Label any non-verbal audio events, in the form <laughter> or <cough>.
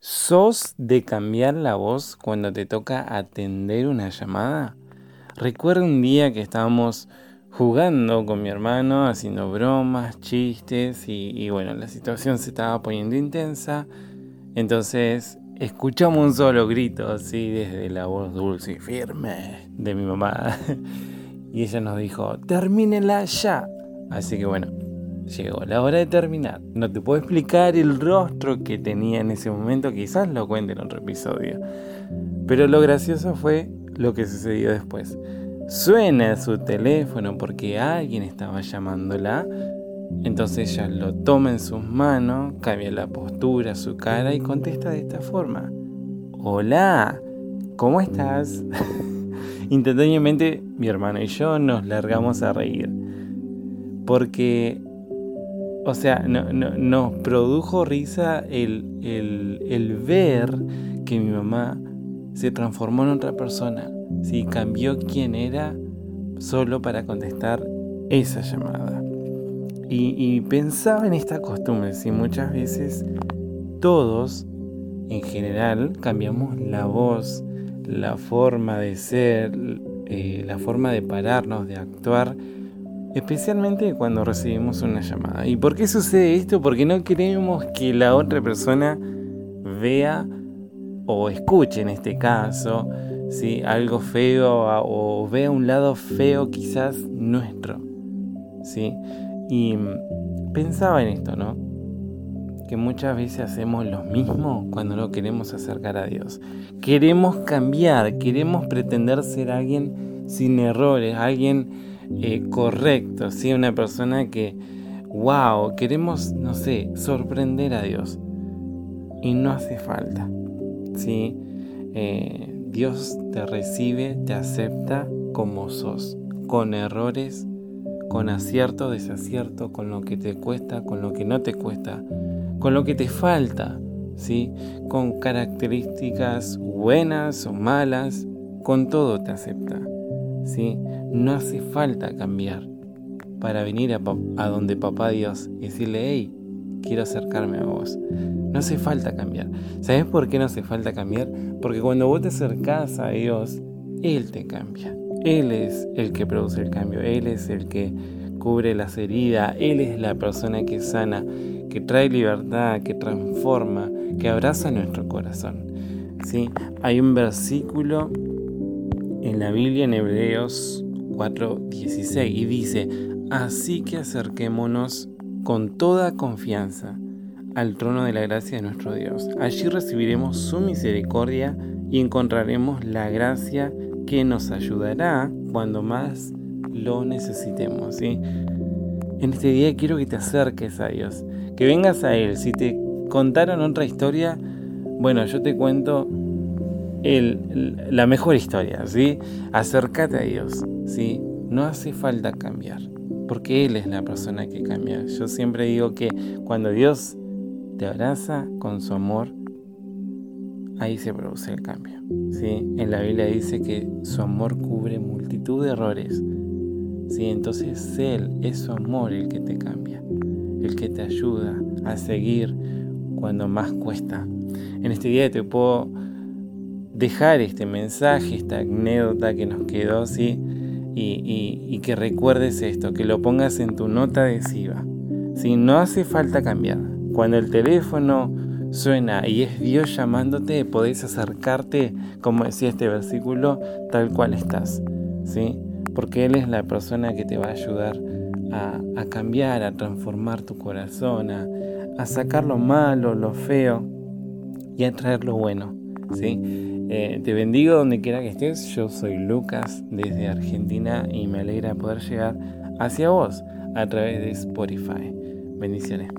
¿Sos de cambiar la voz cuando te toca atender una llamada? Recuerdo un día que estábamos jugando con mi hermano, haciendo bromas, chistes y, bueno, la situación se estaba poniendo intensa. Entonces escuchamos un solo grito así desde la voz dulce y firme de mi mamá. <laughs> y ella nos dijo, termínela ya. Así que bueno, Llegó la hora de terminar. No te puedo explicar el rostro que tenía en ese momento, quizás lo cuente en otro episodio. Pero lo gracioso fue lo que sucedió después. Suena su teléfono porque alguien estaba llamándola. Entonces ella lo toma en sus manos, cambia la postura, su cara y contesta de esta forma. Hola, ¿cómo estás? <laughs> Instantáneamente mi hermano y yo nos largamos a reír. Porque o sea, no, nos produjo risa el, ver que mi mamá se transformó en otra persona, ¿sí? cambió quién era solo para contestar esa llamada. Y, pensaba en esta costumbre, si muchas veces todos en general cambiamos la voz, la forma de ser, eh, la forma de pararnos, de actuar especialmente cuando recibimos una llamada. ¿Y por qué sucede esto? Porque no queremos que la otra persona vea o escuche en este caso ¿sí? algo feo o vea un lado feo quizás nuestro. ¿sí? Y pensaba en esto, ¿no? Que muchas veces hacemos lo mismo cuando no queremos acercar a Dios. Queremos cambiar, queremos pretender ser alguien sin errores, alguien eh, correcto, ¿sí? una persona que, wow, queremos, no sé, sorprender a Dios. Y no hace falta. ¿sí? Eh, Dios te recibe, te acepta como sos, con errores, con acierto, desacierto, con lo que te cuesta, con lo que no te cuesta, con lo que te falta, ¿sí? con características buenas o malas, con todo te acepta. No hace falta cambiar para venir a, donde papá Dios y decirle, hey, quiero acercarme a vos. No hace falta cambiar. ¿Sabes por qué no hace falta cambiar? Porque cuando vos te acercás a Dios, Él te cambia. Él es el que produce el cambio. Él es el que cubre las heridas. Él es la persona que sana, que trae libertad, que transforma, que abraza nuestro corazón. ¿Sí? Hay un versículo en la Biblia en Hebreos 4:16 y dice, así que acerquémonos con toda confianza al trono de la gracia de nuestro Dios. Allí recibiremos su misericordia y encontraremos la gracia que nos ayudará cuando más lo necesitemos. En este día quiero que te acerques a Dios, que vengas a Él. Si te contaron otra historia, bueno, yo te cuento la mejor historia, ¿sí? Acércate a Dios, ¿sí? No hace falta cambiar, porque Él es la persona que cambia. Yo siempre digo que cuando Dios te abraza con su amor, ahí se produce el cambio, ¿sí? En la Biblia dice que su amor cubre multitud de errores, ¿sí? Entonces Él es su amor el que te cambia, el que te ayuda a seguir cuando más cuesta. En este día te puedo dejar este mensaje, esta anécdota que nos quedó, ¿sí? Y, que recuerdes esto, que lo pongas en tu nota adhesiva. Si No hace falta cambiar. Cuando el teléfono suena y es Dios llamándote, podés acercarte, como decía este versículo, tal cual estás, ¿sí? Porque Él es la persona que te va a ayudar a, cambiar, a transformar tu corazón, a, a sacar lo malo, lo feo y a traer lo bueno, ¿sí? Eh, te bendigo donde quiera que estés. Yo soy Lucas desde Argentina y me alegra poder llegar hacia vos a través de Spotify. Bendiciones.